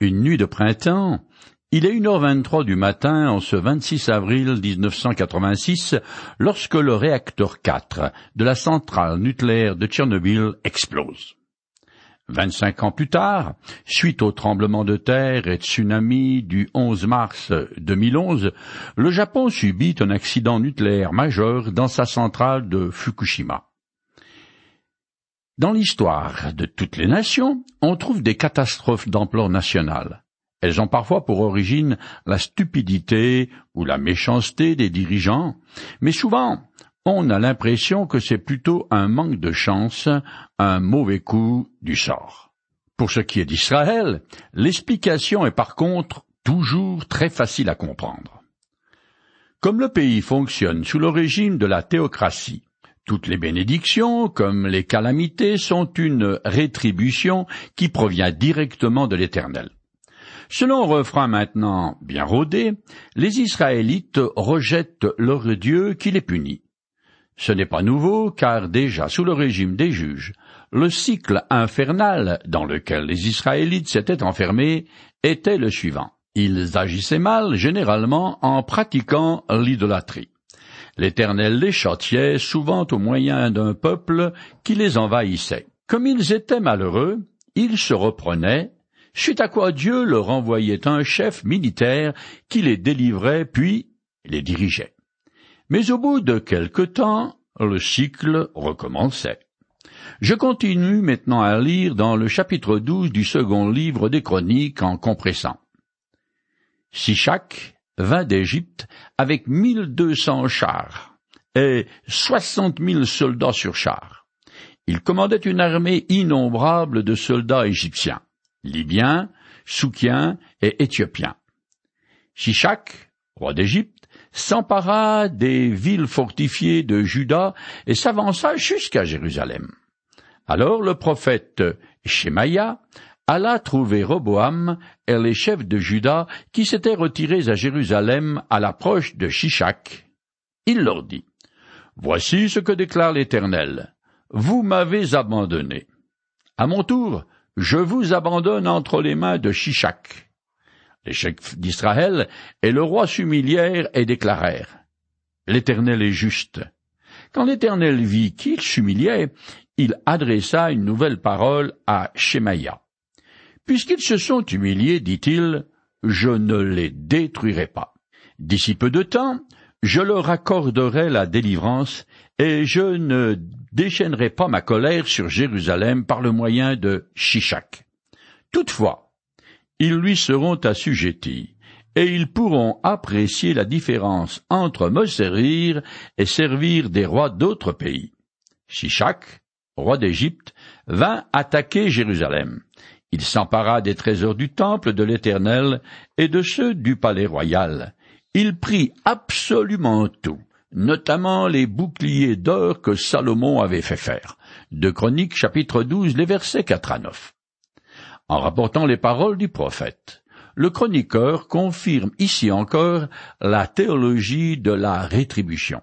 Une nuit de printemps, il est une heure vingt-trois du matin en ce 26 avril 1986 lorsque le réacteur 4 de la centrale nucléaire de Tchernobyl explose. Vingt-cinq ans plus tard, suite au tremblement de terre et tsunami du 11 mars 2011, le Japon subit un accident nucléaire majeur dans sa centrale de Fukushima. Dans l'histoire de toutes les nations, on trouve des catastrophes d'ampleur nationale. Elles ont parfois pour origine la stupidité ou la méchanceté des dirigeants, mais souvent on a l'impression que c'est plutôt un manque de chance, un mauvais coup du sort. Pour ce qui est d'Israël, l'explication est par contre toujours très facile à comprendre. Comme le pays fonctionne sous le régime de la théocratie, toutes les bénédictions, comme les calamités, sont une rétribution qui provient directement de l'Éternel. Selon un refrain maintenant bien rodé, les Israélites rejettent leur Dieu qui les punit. Ce n'est pas nouveau, car déjà sous le régime des juges, le cycle infernal dans lequel les Israélites s'étaient enfermés était le suivant. Ils agissaient mal, généralement en pratiquant l'idolâtrie. L'Éternel les châtiait souvent au moyen d'un peuple qui les envahissait. Comme ils étaient malheureux, ils se reprenaient, suite à quoi Dieu leur envoyait un chef militaire qui les délivrait puis les dirigeait. Mais au bout de quelque temps, le cycle recommençait. Je continue maintenant à lire dans le chapitre 12 du second livre des Chroniques en compressant. Sichak vint d'Égypte avec mille deux cents chars et soixante mille soldats sur chars. Il commandait une armée innombrable de soldats égyptiens, libyens, soukiens et éthiopiens. Shishak, roi d'Égypte, s'empara des villes fortifiées de Juda et s'avança jusqu'à Jérusalem. Alors le prophète Shemaïa alla trouver Roboam et les chefs de Juda qui s'étaient retirés à Jérusalem à l'approche de Shishak. Il leur dit, Voici ce que déclare l'Éternel. Vous m'avez abandonné. À mon tour, je vous abandonne entre les mains de Shishak. Les chefs d'Israël et le roi s'humilièrent et déclarèrent, L'Éternel est juste. Quand l'Éternel vit qu'il s'humiliait, il adressa une nouvelle parole à Shemaïa. Puisqu'ils se sont humiliés, dit-il, je ne les détruirai pas. D'ici peu de temps, je leur accorderai la délivrance, et je ne déchaînerai pas ma colère sur Jérusalem par le moyen de Shishak. Toutefois, ils lui seront assujettis, et ils pourront apprécier la différence entre me servir et servir des rois d'autres pays. Shishak, roi d'Égypte, vint attaquer Jérusalem. Il s'empara des trésors du temple de l'Éternel et de ceux du palais royal. Il prit absolument tout, notamment les boucliers d'or que Salomon avait fait faire. De Chroniques chapitre 12, les versets 4 à 9. En rapportant les paroles du prophète, le chroniqueur confirme ici encore la théologie de la rétribution.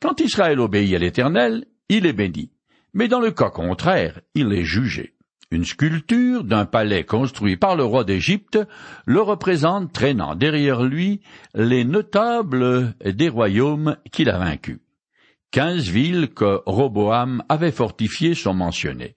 Quand Israël obéit à l'Éternel, il est béni, mais dans le cas contraire, il est jugé. Une sculpture d'un palais construit par le roi d'Égypte le représente traînant derrière lui les notables des royaumes qu'il a vaincus. Quinze villes que Roboam avait fortifiées sont mentionnées.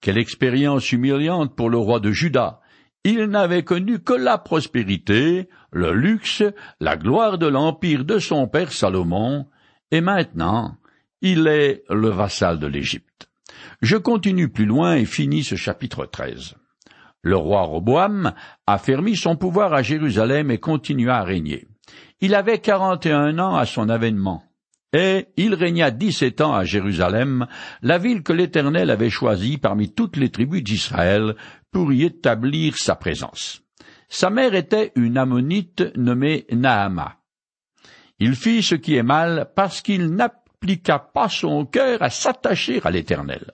Quelle expérience humiliante pour le roi de Juda. Il n'avait connu que la prospérité, le luxe, la gloire de l'empire de son père Salomon, et maintenant il est le vassal de l'Égypte. Je continue plus loin et finis ce chapitre 13. Le roi Roboam affermit son pouvoir à Jérusalem et continua à régner. Il avait quarante et un ans à son avènement, et il régna dix-sept ans à Jérusalem, la ville que l'Éternel avait choisie parmi toutes les tribus d'Israël pour y établir sa présence. Sa mère était une ammonite nommée Naama. Il fit ce qui est mal parce qu'il n'appliqua pas son cœur à s'attacher à l'Éternel.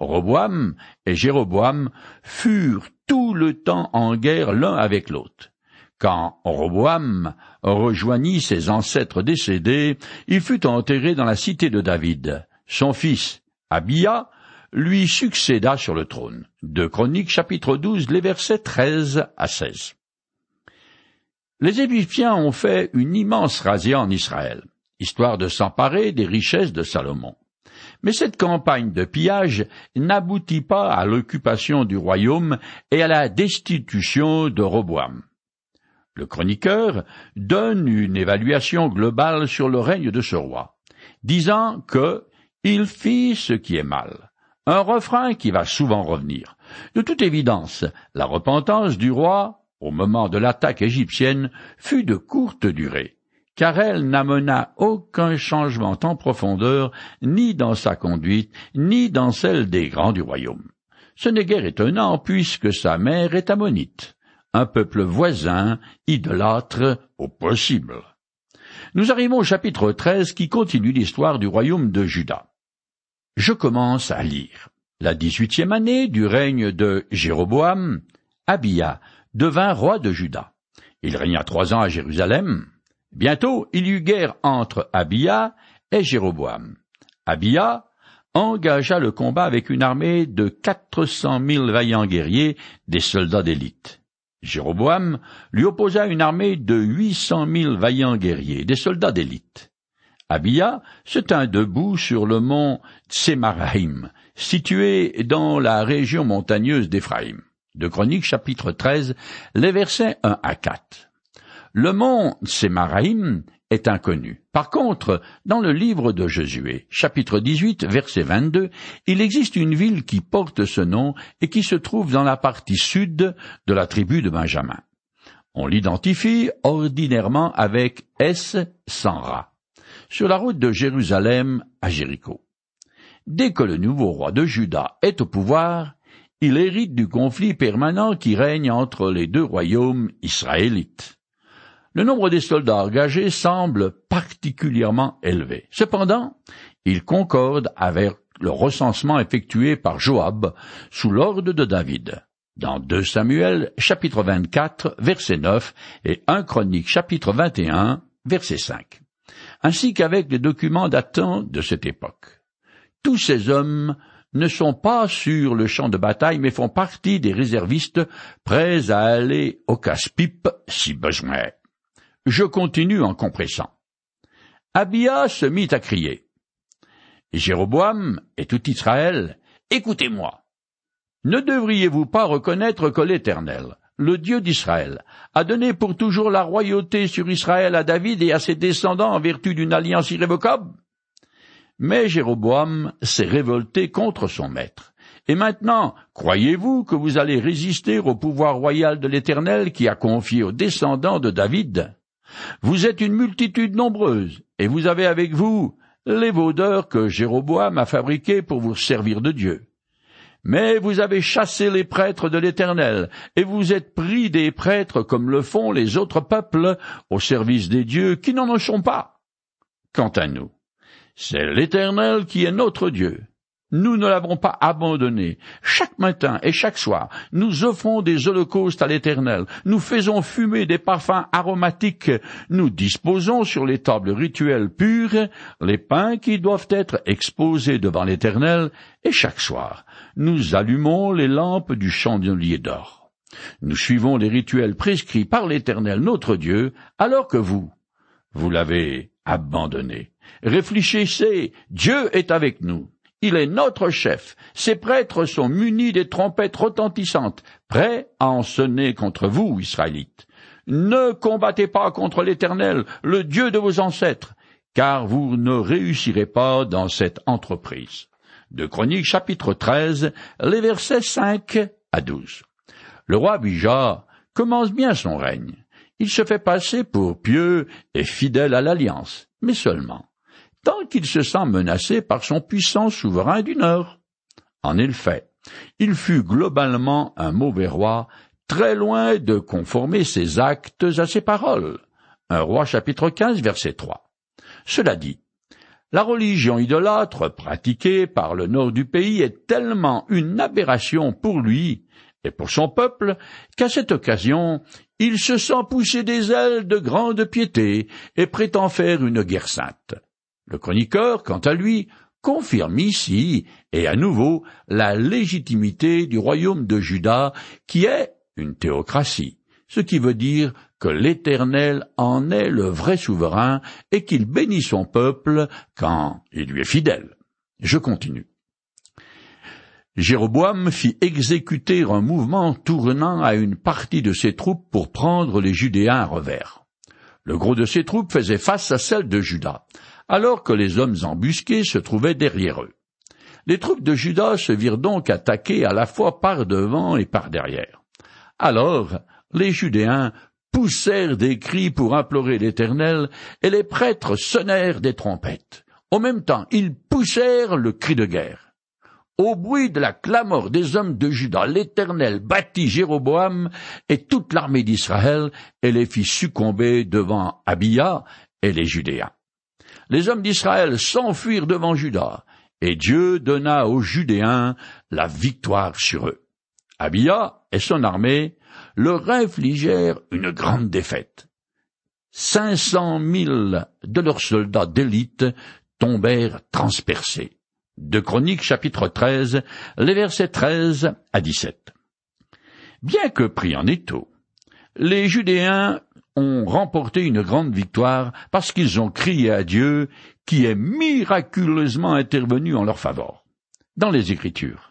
Roboam et Jéroboam furent tout le temps en guerre l'un avec l'autre. Quand Roboam rejoignit ses ancêtres décédés, il fut enterré dans la cité de David. Son fils, Abia, lui succéda sur le trône. De Chroniques chapitre 12, les versets 13 à 16. Les Égyptiens ont fait une immense razzia en Israël, histoire de s'emparer des richesses de Salomon. Mais cette campagne de pillage n'aboutit pas à l'occupation du royaume et à la destitution de Roboam. Le chroniqueur donne une évaluation globale sur le règne de ce roi, disant que il fit ce qui est mal. Un refrain qui va souvent revenir. De toute évidence, la repentance du roi, au moment de l'attaque égyptienne, fut de courte durée car elle n'amena aucun changement en profondeur, ni dans sa conduite, ni dans celle des grands du royaume. Ce n'est guère étonnant, puisque sa mère est ammonite, un peuple voisin, idolâtre au possible. Nous arrivons au chapitre 13 qui continue l'histoire du royaume de Juda. Je commence à lire. La dix-huitième année du règne de Jéroboam, Abia devint roi de Juda. Il régna trois ans à Jérusalem. Bientôt il y eut guerre entre Abia et Jéroboam. Abia engagea le combat avec une armée de quatre cent mille vaillants guerriers, des soldats d'élite. Jéroboam lui opposa une armée de huit cent mille vaillants guerriers, des soldats d'élite. Abia se tint debout sur le mont Tsemarahim, situé dans la région montagneuse d'Éphraïm. De Chroniques chapitre 13, les versets 1 à 4. Le mont Sémaraïm est inconnu. Par contre, dans le livre de Josué, chapitre 18, verset 22, il existe une ville qui porte ce nom et qui se trouve dans la partie sud de la tribu de Benjamin. On l'identifie ordinairement avec S. Sanra, sur la route de Jérusalem à Jéricho. Dès que le nouveau roi de Juda est au pouvoir, il hérite du conflit permanent qui règne entre les deux royaumes israélites le nombre des soldats engagés semble particulièrement élevé. Cependant, il concorde avec le recensement effectué par Joab sous l'ordre de David. Dans 2 Samuel chapitre 24 verset 9 et 1 Chronique chapitre 21 verset 5, ainsi qu'avec les documents datant de cette époque. Tous ces hommes ne sont pas sur le champ de bataille mais font partie des réservistes prêts à aller au casse-pipe si besoin je continue en compressant. Abia se mit à crier. Jéroboam et tout Israël, écoutez-moi. Ne devriez-vous pas reconnaître que l'Éternel, le Dieu d'Israël, a donné pour toujours la royauté sur Israël à David et à ses descendants en vertu d'une alliance irrévocable? Mais Jéroboam s'est révolté contre son maître. Et maintenant, croyez-vous que vous allez résister au pouvoir royal de l'Éternel qui a confié aux descendants de David? Vous êtes une multitude nombreuse, et vous avez avec vous les vaudeurs que Jéroboam a fabriqués pour vous servir de Dieu. Mais vous avez chassé les prêtres de l'Éternel, et vous êtes pris des prêtres comme le font les autres peuples au service des dieux qui n'en sont pas. Quant à nous, c'est l'Éternel qui est notre Dieu, nous ne l'avons pas abandonné. Chaque matin et chaque soir, nous offrons des holocaustes à l'Éternel. Nous faisons fumer des parfums aromatiques. Nous disposons sur les tables rituelles pures les pains qui doivent être exposés devant l'Éternel. Et chaque soir, nous allumons les lampes du chandelier d'or. Nous suivons les rituels prescrits par l'Éternel notre Dieu, alors que vous, vous l'avez abandonné. Réfléchissez, Dieu est avec nous. Il est notre chef. Ses prêtres sont munis des trompettes retentissantes, prêts à en sonner contre vous, Israélites. Ne combattez pas contre l'Éternel, le Dieu de vos ancêtres, car vous ne réussirez pas dans cette entreprise. De Chroniques chapitre 13, les versets 5 à 12. Le roi Abijah commence bien son règne. Il se fait passer pour pieux et fidèle à l'alliance, mais seulement tant qu'il se sent menacé par son puissant souverain du Nord. En effet, il fut globalement un mauvais roi, très loin de conformer ses actes à ses paroles. Un roi chapitre 15 verset 3. Cela dit, la religion idolâtre pratiquée par le nord du pays est tellement une aberration pour lui et pour son peuple qu'à cette occasion il se sent pousser des ailes de grande piété et prétend faire une guerre sainte. Le chroniqueur, quant à lui, confirme ici et à nouveau la légitimité du royaume de Juda qui est une théocratie, ce qui veut dire que l'Éternel en est le vrai souverain et qu'il bénit son peuple quand il lui est fidèle. Je continue. Jéroboam fit exécuter un mouvement tournant à une partie de ses troupes pour prendre les Judéens à revers. Le gros de ses troupes faisait face à celle de Juda, alors que les hommes embusqués se trouvaient derrière eux. Les troupes de Juda se virent donc attaquées à la fois par devant et par derrière. Alors les Judéens poussèrent des cris pour implorer l'Éternel, et les prêtres sonnèrent des trompettes. En même temps, ils poussèrent le cri de guerre. Au bruit de la clameur des hommes de Juda, l'Éternel battit Jéroboam et toute l'armée d'Israël et les fit succomber devant Abia et les Judéens. Les hommes d'Israël s'enfuirent devant Juda, et Dieu donna aux Judéens la victoire sur eux. Abia et son armée leur infligèrent une grande défaite. Cinq cent mille de leurs soldats d'élite tombèrent transpercés. De Chroniques chapitre 13, les versets 13 à 17. Bien que pris en étau, les Judéens ont remporté une grande victoire parce qu'ils ont crié à Dieu qui est miraculeusement intervenu en leur faveur. Dans les Écritures,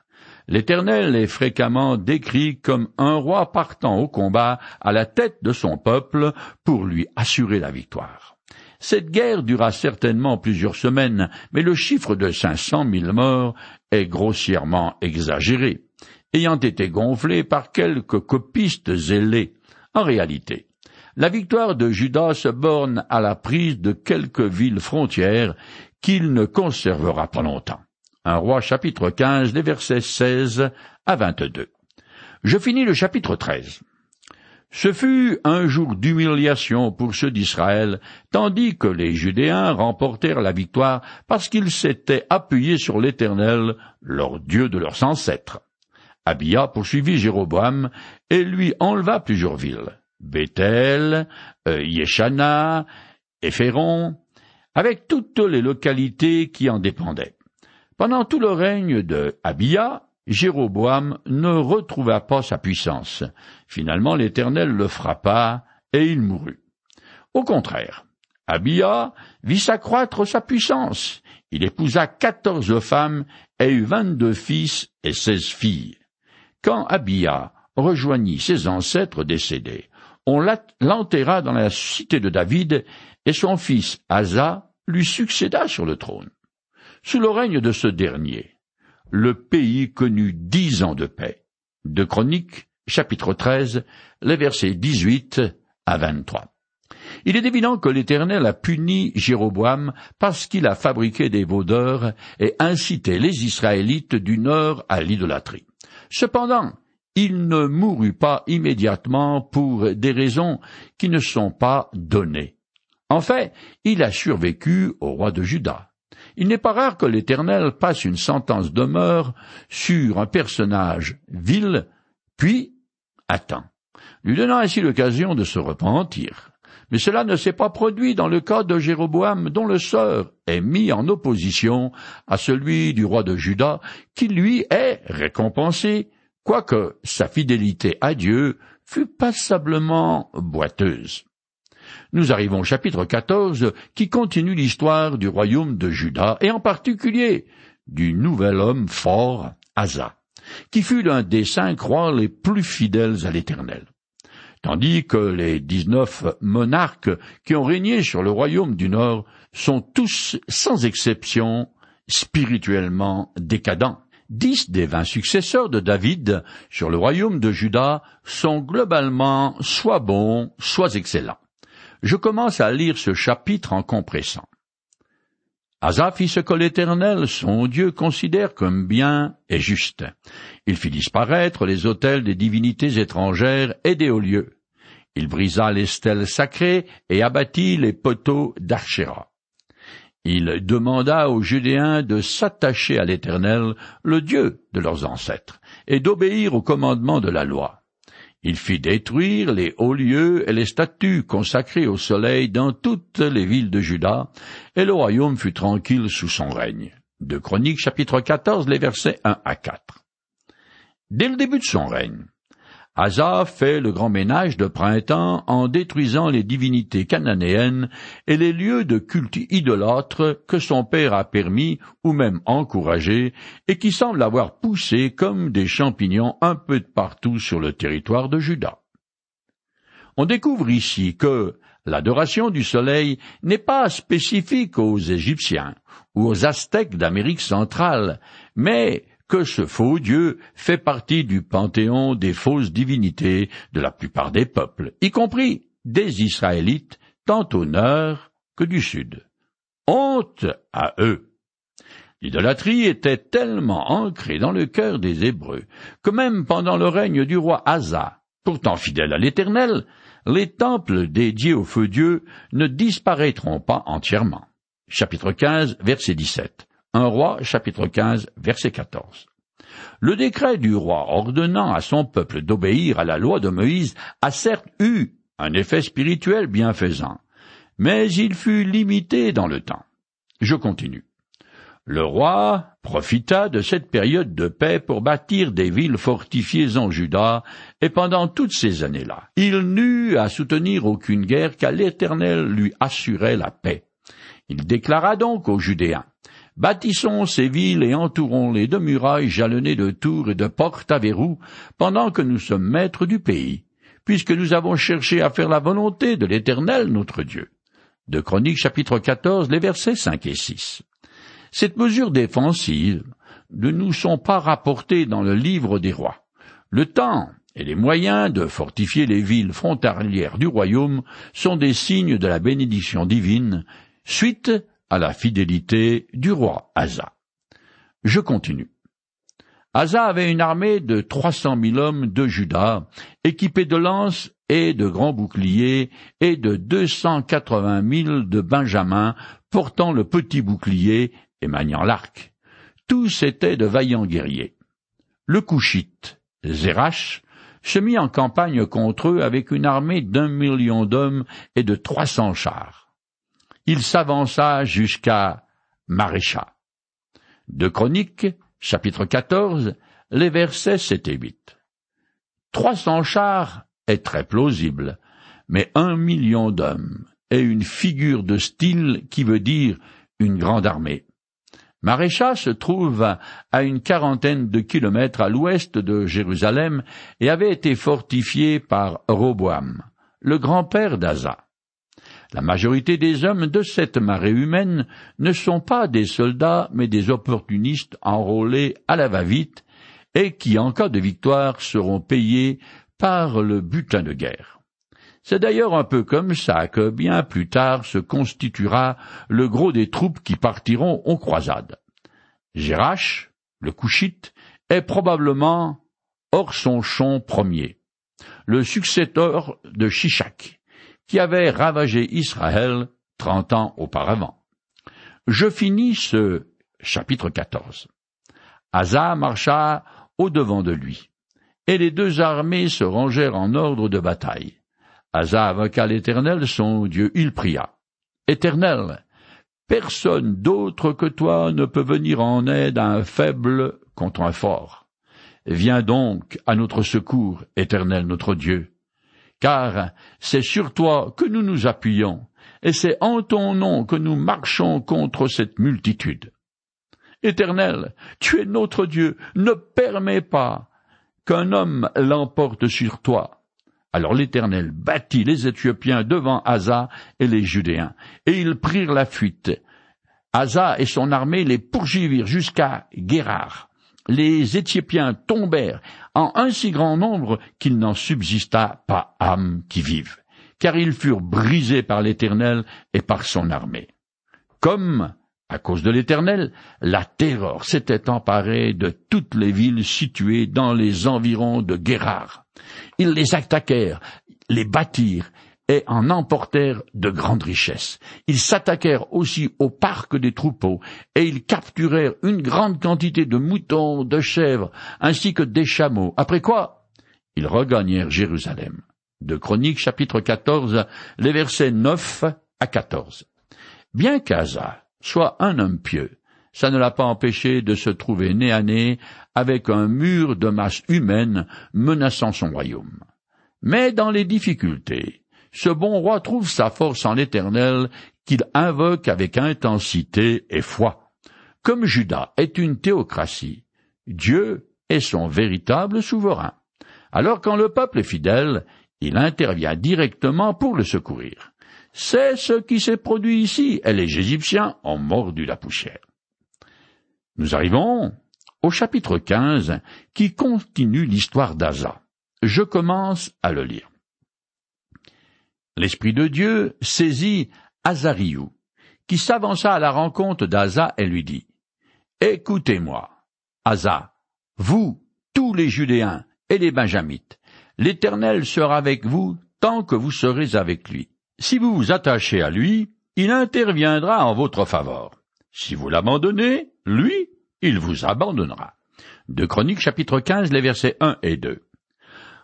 L'Éternel est fréquemment décrit comme un roi partant au combat à la tête de son peuple pour lui assurer la victoire. Cette guerre dura certainement plusieurs semaines, mais le chiffre de cinq cent mille morts est grossièrement exagéré, ayant été gonflé par quelques copistes zélés. En réalité, la victoire de Judas se borne à la prise de quelques villes frontières qu'il ne conservera pas longtemps. Un roi chapitre 15, des versets 16 à 22. Je finis le chapitre 13. Ce fut un jour d'humiliation pour ceux d'Israël, tandis que les Judéens remportèrent la victoire parce qu'ils s'étaient appuyés sur l'Éternel, leur Dieu de leurs ancêtres. Abia poursuivit Jéroboam et lui enleva plusieurs villes, Bethel, euh, Yeshana, Éphéron, avec toutes les localités qui en dépendaient. Pendant tout le règne de Abia, Jéroboam ne retrouva pas sa puissance. Finalement, l'Éternel le frappa et il mourut. Au contraire, Abia vit s'accroître sa puissance. Il épousa quatorze femmes et eut vingt-deux fils et seize filles. Quand Abia rejoignit ses ancêtres décédés, on l'enterra dans la cité de David et son fils Asa lui succéda sur le trône. Sous le règne de ce dernier, le pays connut dix ans de paix. De Chroniques, chapitre 13, les versets 18 à 23. Il est évident que l'Éternel a puni Jéroboam parce qu'il a fabriqué des vaudeurs et incité les Israélites du nord à l'idolâtrie. Cependant, il ne mourut pas immédiatement pour des raisons qui ne sont pas données. En fait, il a survécu au roi de Juda. Il n'est pas rare que l'Éternel passe une sentence de mort sur un personnage vil, puis attend, lui donnant ainsi l'occasion de se repentir. Mais cela ne s'est pas produit dans le cas de Jéroboam, dont le sort est mis en opposition à celui du roi de Juda, qui lui est récompensé, quoique sa fidélité à Dieu fût passablement boiteuse. Nous arrivons au chapitre 14 qui continue l'histoire du royaume de Juda et en particulier du nouvel homme fort, Asa, qui fut l'un des cinq rois les plus fidèles à l'Éternel. Tandis que les dix-neuf monarques qui ont régné sur le royaume du Nord sont tous, sans exception, spirituellement décadents. Dix des vingt successeurs de David sur le royaume de Juda sont globalement soit bons, soit excellents. Je commence à lire ce chapitre en compressant. Asa fit ce que l'Éternel, son Dieu, considère comme bien et juste. Il fit disparaître les autels des divinités étrangères et des hauts lieux. Il brisa les stèles sacrées et abattit les poteaux d'Archéra. Il demanda aux Judéens de s'attacher à l'Éternel, le Dieu de leurs ancêtres, et d'obéir aux commandements de la loi. Il fit détruire les hauts lieux et les statues consacrées au soleil dans toutes les villes de Juda, et le royaume fut tranquille sous son règne. De Chroniques chapitre 14, les versets 1 à 4. Dès le début de son règne, Asa fait le grand ménage de printemps en détruisant les divinités cananéennes et les lieux de culte idolâtre que son père a permis ou même encouragé et qui semblent avoir poussé comme des champignons un peu de partout sur le territoire de Juda. On découvre ici que l'adoration du soleil n'est pas spécifique aux Égyptiens ou aux Aztèques d'Amérique centrale, mais que ce faux Dieu fait partie du panthéon des fausses divinités de la plupart des peuples, y compris des Israélites, tant au nord que du sud. Honte à eux. L'idolâtrie était tellement ancrée dans le cœur des Hébreux que même pendant le règne du roi Asa, pourtant fidèle à l'Éternel, les temples dédiés au feu Dieu ne disparaîtront pas entièrement. Chapitre 15, verset 17. Un roi, chapitre 15, verset 14. Le décret du roi ordonnant à son peuple d'obéir à la loi de Moïse a certes eu un effet spirituel bienfaisant, mais il fut limité dans le temps. Je continue. Le roi profita de cette période de paix pour bâtir des villes fortifiées en Juda, et pendant toutes ces années-là, il n'eut à soutenir aucune guerre car l'Éternel lui assurait la paix. Il déclara donc aux Judéens, Bâtissons ces villes et entourons-les de murailles jalonnées de tours et de portes à verrous, pendant que nous sommes maîtres du pays, puisque nous avons cherché à faire la volonté de l'Éternel notre Dieu. De Chroniques chapitre 14, les versets 5 et 6. Cette mesure défensive ne nous sont pas rapportées dans le livre des rois. Le temps et les moyens de fortifier les villes frontalières du royaume sont des signes de la bénédiction divine, suite à la fidélité du roi Asa. Je continue. Asa avait une armée de trois cent mille hommes de Juda, équipés de lances et de grands boucliers, et de deux cent quatre-vingt mille de Benjamin, portant le petit bouclier et maniant l'arc. Tous étaient de vaillants guerriers. Le Couchite, Zérach, se mit en campagne contre eux avec une armée d'un million d'hommes et de trois cents chars il s'avança jusqu'à Marécha. De Chroniques, chapitre 14, les versets 7 et 8. Trois cents chars est très plausible, mais un million d'hommes est une figure de style qui veut dire une grande armée. Marécha se trouve à une quarantaine de kilomètres à l'ouest de Jérusalem et avait été fortifié par Roboam, le grand-père d'Asa. La majorité des hommes de cette marée humaine ne sont pas des soldats, mais des opportunistes enrôlés à la va-vite, et qui, en cas de victoire, seront payés par le butin de guerre. C'est d'ailleurs un peu comme ça que bien plus tard se constituera le gros des troupes qui partiront aux croisades. Gérach, le Couchite, est probablement Orson Ier, le successeur de Shishak qui avait ravagé Israël trente ans auparavant. Je finis ce chapitre 14. Asa marcha au-devant de lui, et les deux armées se rangèrent en ordre de bataille. Asa invoqua l'Éternel, son Dieu, il pria. Éternel, personne d'autre que toi ne peut venir en aide à un faible contre un fort. Viens donc à notre secours, Éternel notre Dieu car c'est sur toi que nous nous appuyons, et c'est en ton nom que nous marchons contre cette multitude. Éternel, tu es notre Dieu, ne permets pas qu'un homme l'emporte sur toi. Alors l'Éternel battit les Éthiopiens devant Asa et les Judéens, et ils prirent la fuite. Asa et son armée les poursuivirent jusqu'à Guérard les Éthiopiens tombèrent en un si grand nombre qu'il n'en subsista pas âme qui vive, car ils furent brisés par l'Éternel et par son armée. Comme, à cause de l'Éternel, la terreur s'était emparée de toutes les villes situées dans les environs de Guérard. Ils les attaquèrent, les bâtirent et en emportèrent de grandes richesses. Ils s'attaquèrent aussi au parc des troupeaux, et ils capturèrent une grande quantité de moutons, de chèvres, ainsi que des chameaux, après quoi ils regagnèrent Jérusalem. De Chroniques chapitre 14, les versets 9 à 14. Bien qu'Asa soit un homme pieux, ça ne l'a pas empêché de se trouver nez à nez avec un mur de masse humaine menaçant son royaume. Mais dans les difficultés, ce bon roi trouve sa force en l'Éternel qu'il invoque avec intensité et foi. Comme Judas est une théocratie, Dieu est son véritable souverain. Alors quand le peuple est fidèle, il intervient directement pour le secourir. C'est ce qui s'est produit ici, et les Égyptiens ont mordu la poussière. Nous arrivons au chapitre 15 qui continue l'histoire d'Asa. Je commence à le lire. L'Esprit de Dieu saisit Azariou, qui s'avança à la rencontre d'Asa et lui dit, Écoutez-moi, Asa, vous, tous les Judéens et les Benjamites, l'Éternel sera avec vous tant que vous serez avec lui. Si vous vous attachez à lui, il interviendra en votre faveur. Si vous l'abandonnez, lui, il vous abandonnera. De Chroniques chapitre 15, les versets 1 et 2.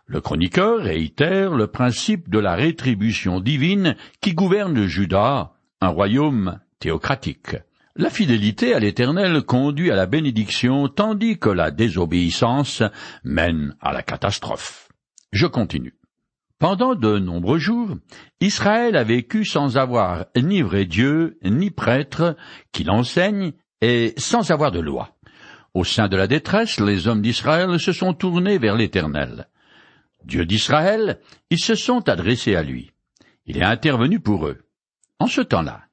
Le chroniqueur réitère le principe de la rétribution divine qui gouverne Juda, un royaume théocratique. La fidélité à l'Éternel conduit à la bénédiction tandis que la désobéissance mène à la catastrophe. Je continue. Pendant de nombreux jours, Israël a vécu sans avoir ni vrai Dieu, ni prêtre qui l'enseigne, et sans avoir de loi. Au sein de la détresse, les hommes d'Israël se sont tournés vers l'Éternel. Dieu d'Israël, ils se sont adressés à lui. Il est intervenu pour eux. En ce temps-là,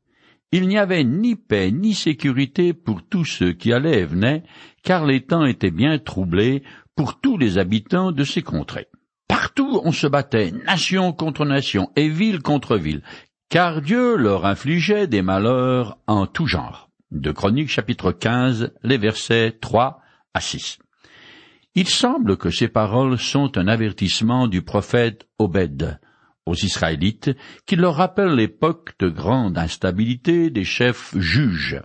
il n'y avait ni paix ni sécurité pour tous ceux qui allaient et venaient, car les temps étaient bien troublés pour tous les habitants de ces contrées. Partout on se battait, nation contre nation et ville contre ville, car Dieu leur infligeait des malheurs en tout genre. De chapitre 15, les versets 3 à 6. Il semble que ces paroles sont un avertissement du prophète Obed aux Israélites qui leur rappelle l'époque de grande instabilité des chefs juges.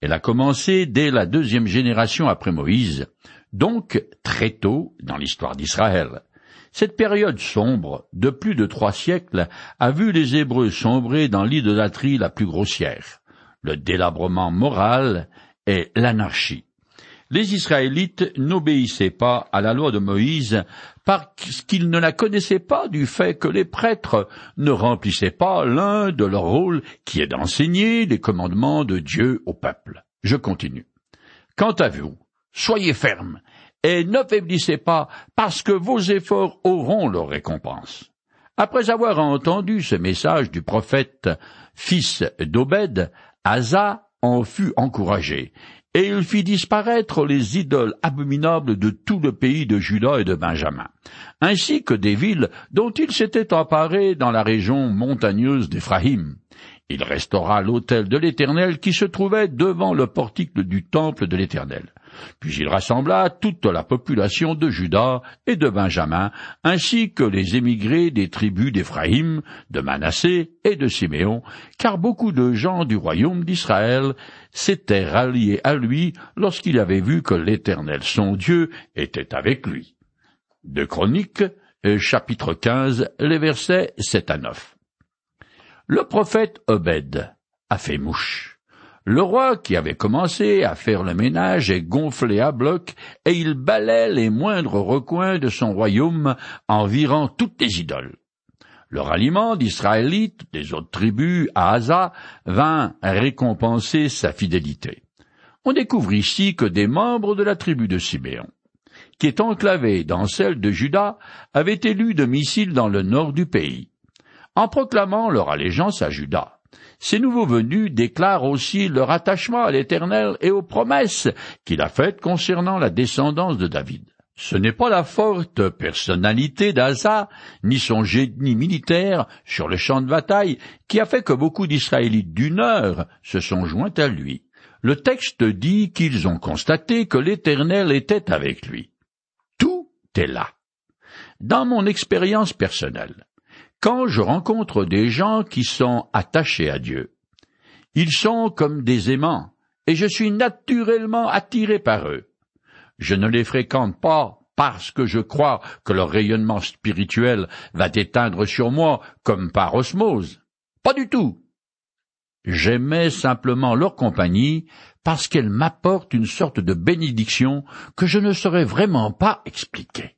Elle a commencé dès la deuxième génération après Moïse, donc très tôt dans l'histoire d'Israël. Cette période sombre de plus de trois siècles a vu les Hébreux sombrer dans l'idolâtrie la plus grossière, le délabrement moral et l'anarchie. Les Israélites n'obéissaient pas à la loi de Moïse parce qu'ils ne la connaissaient pas du fait que les prêtres ne remplissaient pas l'un de leurs rôles qui est d'enseigner les commandements de Dieu au peuple. Je continue. Quant à vous, soyez fermes et ne faiblissez pas, parce que vos efforts auront leur récompense. Après avoir entendu ce message du prophète, fils d'Obed, Asa en fut encouragé, et il fit disparaître les idoles abominables de tout le pays de Juda et de Benjamin, ainsi que des villes dont il s'était emparé dans la région montagneuse d'Éphraïm. Il restaura l'autel de l'Éternel qui se trouvait devant le portique du temple de l'Éternel. Puis il rassembla toute la population de Juda et de Benjamin, ainsi que les émigrés des tribus d'Éphraïm, de Manassé et de Siméon, car beaucoup de gens du royaume d'Israël s'étaient ralliés à lui lorsqu'il avait vu que l'Éternel son Dieu était avec lui. De Chroniques, euh, chapitre 15, les versets 7 à 9. Le prophète Obed a fait mouche. Le roi, qui avait commencé à faire le ménage, est gonflé à bloc, et il balaie les moindres recoins de son royaume en virant toutes les idoles. Le ralliement d'Israélites des autres tribus à Asa vint récompenser sa fidélité. On découvre ici que des membres de la tribu de Sibéon, qui est enclavée dans celle de Juda, avaient élu domicile dans le nord du pays. En proclamant leur allégeance à Juda, ces nouveaux venus déclarent aussi leur attachement à l'Éternel et aux promesses qu'il a faites concernant la descendance de David. Ce n'est pas la forte personnalité d'Asa, ni son génie militaire sur le champ de bataille, qui a fait que beaucoup d'Israélites d'une heure se sont joints à lui. Le texte dit qu'ils ont constaté que l'Éternel était avec lui. Tout est là. Dans mon expérience personnelle, quand je rencontre des gens qui sont attachés à Dieu, ils sont comme des aimants, et je suis naturellement attiré par eux. Je ne les fréquente pas parce que je crois que leur rayonnement spirituel va déteindre sur moi comme par osmose. Pas du tout. J'aimais simplement leur compagnie parce qu'elle m'apporte une sorte de bénédiction que je ne saurais vraiment pas expliquer.